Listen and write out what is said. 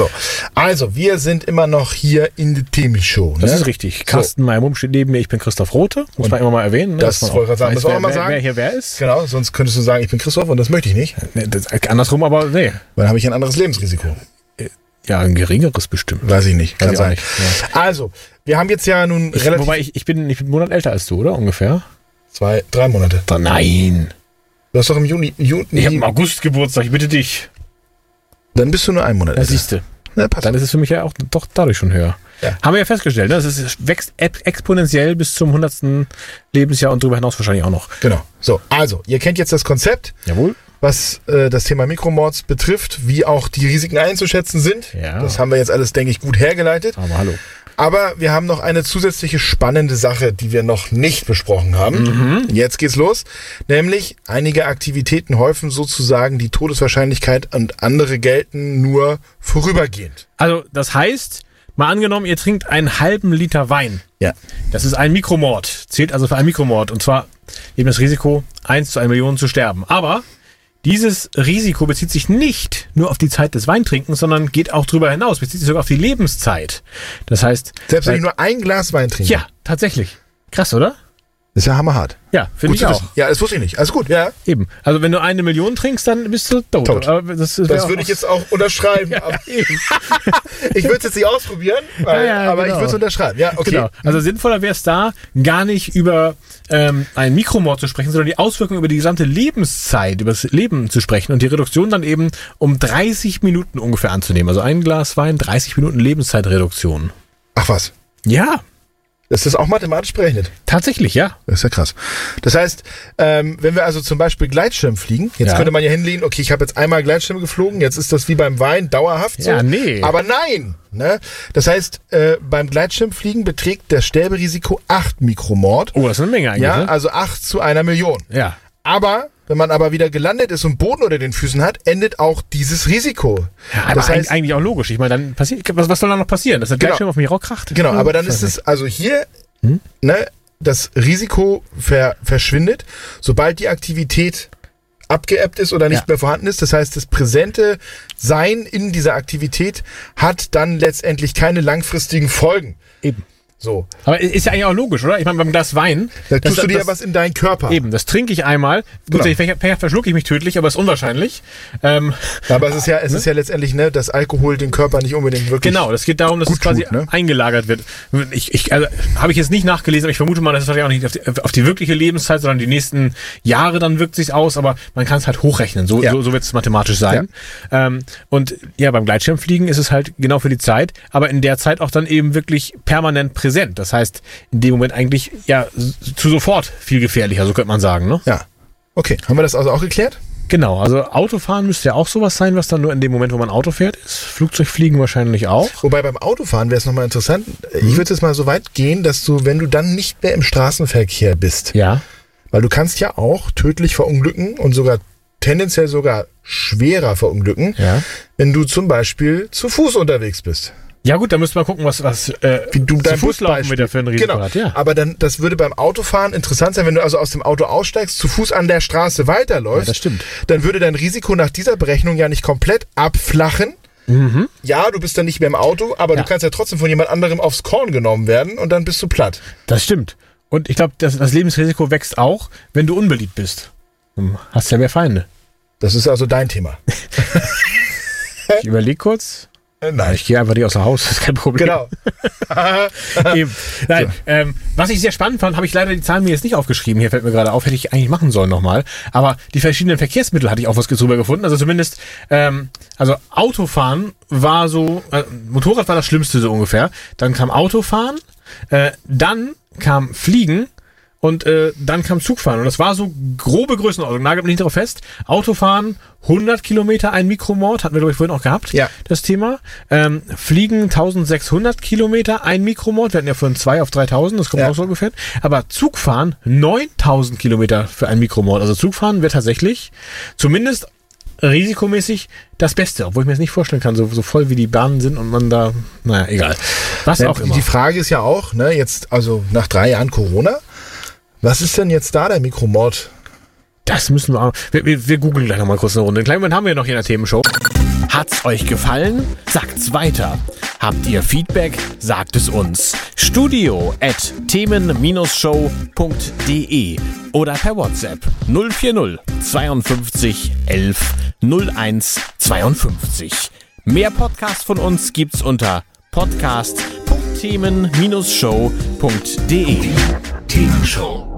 So, also wir sind immer noch hier in der Themenshow. Das ne? ist richtig. Carsten Meyer-Mumm steht neben mir. Ich bin Christoph Rote. Muss man immer mal erwähnen. Ne? das wollte ich sagen. weiß, Das wer, mal wer, sagen. wer hier wer ist. Genau, sonst könntest du sagen, ich bin Christoph und das möchte ich nicht. Nee, das, andersrum, aber nee. Dann habe ich ein anderes Lebensrisiko. Ja, ein geringeres bestimmt. Weiß ich nicht, kann ich sein. nicht, Also, wir haben jetzt ja nun Ich, relativ wobei ich, ich, bin, ich bin einen Monat älter als du, oder? Ungefähr. zwei, drei Monate. Nein. Du hast doch im Juni, Juni Ich habe im August Geburtstag, ich bitte dich. Dann bist du nur einen Monat älter. siehst du. Na, passt. Dann ist es für mich ja auch doch dadurch schon höher. Ja. Haben wir ja festgestellt, ne? Es ist- wächst ex- exponentiell bis zum 100. Lebensjahr und darüber hinaus wahrscheinlich auch noch. Genau. So, also, ihr kennt jetzt das Konzept, Jawohl. was äh, das Thema Mikromords betrifft, wie auch die Risiken einzuschätzen sind. Ja. Das haben wir jetzt alles, denke ich, gut hergeleitet. Aber hallo. Aber wir haben noch eine zusätzliche spannende Sache, die wir noch nicht besprochen haben. Mhm. Jetzt geht's los. Nämlich, einige Aktivitäten häufen sozusagen die Todeswahrscheinlichkeit und andere gelten nur vorübergehend. Also, das heißt, mal angenommen, ihr trinkt einen halben Liter Wein. Ja. Das ist ein Mikromord. Zählt also für einen Mikromord. Und zwar eben das Risiko, 1 zu 1 Million zu sterben. Aber dieses Risiko bezieht sich nicht nur auf die Zeit des Weintrinkens, sondern geht auch darüber hinaus, bezieht sich sogar auf die Lebenszeit. Das heißt, Selbst wenn ich nur ein Glas Wein trinke. ja, tatsächlich. Krass, oder? Das ist ja hammerhart. Ja, finde ich auch. Ja, das wusste ich nicht. Also gut, ja. Eben. Also wenn du eine Million trinkst, dann bist du tot. Tot. Das das Das würde ich jetzt auch unterschreiben. ich würde es jetzt nicht ausprobieren, weil, Ja, ja, aber genau. ich würde es unterschreiben. Ja, okay. Genau. Also sinnvoller wäre es da, gar nicht über ähm, einen Mikromord zu sprechen, sondern die Auswirkungen über die gesamte Lebenszeit, über das Leben zu sprechen und die Reduktion dann eben um 30 Minuten ungefähr anzunehmen. Also ein Glas Wein, 30 Minuten Lebenszeitreduktion. Ach was. Ja, Ist das auch mathematisch berechnet? tatsächlich, ja. Das ist ja krass. Das heißt, ähm, wenn wir also zum Beispiel Gleitschirm fliegen, jetzt Ja. könnte man ja hinlegen, okay, ich habe jetzt einmal Gleitschirm geflogen, jetzt ist das wie beim Wein dauerhaft so. Ja, nee. Aber nein! Ne? Das heißt, äh, beim Gleitschirmfliegen beträgt das Sterberisiko 8 Mikromord. Oh, das ist eine Menge eigentlich. Ja, ne? also 8 zu einer Million. ja. Aber wenn man aber wieder gelandet ist und Boden unter den Füßen hat, endet auch dieses Risiko. ja aber das heißt, eigentlich auch logisch. Ich meine, dann passiert, was, was soll da noch passieren? Dass der Genau. Gleitschirm auf mich rauskracht? Genau, aber dann ist es also hier, Hm? ne, das Risiko ver, verschwindet, sobald die Aktivität abgeebbt ist oder nicht Ja. mehr vorhanden ist. Das heißt, das präsente Sein in dieser Aktivität hat dann letztendlich keine langfristigen Folgen. Eben. So, Aber ist ja eigentlich auch logisch, oder? Ich meine, beim Glas Wein. da das- tust du dir das- ja was in deinen Körper. Eben, das trinke ich einmal. Gut, Genau. ich vielleicht, vielleicht verschlucke ich mich tödlich, aber ist unwahrscheinlich. Ähm, Aber es ist ja, es ist ja letztendlich, ne, dass Alkohol den Körper nicht unbedingt wirklich. genau, das geht darum, dass es quasi tut, ne? eingelagert wird. Ich, ich also, habe ich jetzt nicht nachgelesen, aber ich vermute mal, das ist wahrscheinlich auch nicht auf die, auf die wirkliche Lebenszeit, sondern die nächsten Jahre dann wirkt sich aus, aber man kann es halt hochrechnen. So, Ja. so, so wird es mathematisch sein. Ähm, und ja, beim Gleitschirmfliegen ist es halt genau für die Zeit, aber in der Zeit auch dann eben wirklich permanent präsent. Das heißt, in dem Moment eigentlich ja zu sofort viel gefährlicher, so könnte man sagen, ne? Ja. Okay, haben wir das also auch geklärt? Genau, also Autofahren müsste ja auch sowas sein, was dann nur in dem Moment, wo man Auto fährt, ist. Flugzeugfliegen wahrscheinlich auch. Wobei beim Autofahren wäre es nochmal interessant. Mhm. Ich würde jetzt mal so weit gehen, dass du, wenn du dann nicht mehr im Straßenverkehr bist, Ja. weil du kannst ja auch tödlich verunglücken und sogar tendenziell sogar schwerer verunglücken, Ja. wenn du zum Beispiel zu Fuß unterwegs bist. Ja gut, da müsste man gucken, was, was äh, Wie du zu dein Fuß laufen Busbeispiel- wieder für ein Risiko genau. hat. Ja. Aber dann, das würde beim Autofahren interessant sein, wenn du also aus dem Auto aussteigst, zu Fuß an der Straße weiterläufst. Ja, das stimmt. Dann würde dein Risiko nach dieser Berechnung ja nicht komplett abflachen. Ja, du bist dann nicht mehr im Auto, aber Mhm. Ja. du kannst ja trotzdem von jemand anderem aufs Korn genommen werden und dann bist du platt. Das stimmt. Und ich glaube, das, das Lebensrisiko wächst auch, wenn du unbeliebt bist. Hm, Hast ja mehr Feinde. Das ist also dein Thema. Ich überlege kurz. Äh, Nein. Ich gehe einfach nicht außer Haus, das ist kein Problem. Genau. Nein, ähm, was ich sehr spannend fand, habe ich leider die Zahlen mir jetzt nicht aufgeschrieben. Hier fällt mir gerade auf, hätte ich eigentlich machen sollen nochmal. Aber die verschiedenen Verkehrsmittel hatte ich auch was drüber gefunden. Also zumindest, ähm, also Autofahren war so, äh, Motorrad war das Schlimmste so ungefähr. Dann kam Autofahren, äh, dann kam Fliegen und äh, dann kam Zugfahren. Und das war so grobe Größenordnung. Nagelt mich nicht darauf fest. Autofahren 100 Kilometer ein Mikromord, hatten wir glaube ich vorhin auch gehabt, Ja. das Thema. Ähm, Fliegen 1600 Kilometer ein Mikromord. Wir hatten ja von 2 auf 3000, das kommt Ja. auch so ungefähr. Aber Zugfahren 9000 Kilometer für ein Mikromord. Also Zugfahren wird tatsächlich zumindest risikomäßig das Beste, obwohl ich mir das nicht vorstellen kann, so, so voll wie die Bahnen sind und man da, naja, egal. Was Ja, auch immer. Die Frage ist ja auch, ne, jetzt, also nach drei Jahren Corona, was ist denn jetzt da der Mikromord? Das müssen wir auch. Wir, wir, wir googeln gleich nochmal kurz eine Runde. Einen kleinen Moment haben wir noch hier in der Themenshow. Hat's euch gefallen? Sagt's weiter. Habt ihr Feedback? Sagt es uns. Studio at themen-show.de oder per WhatsApp 040 52 11 01 52. Mehr Podcasts von uns gibt's unter podcast.themen-show.de. Themenshow.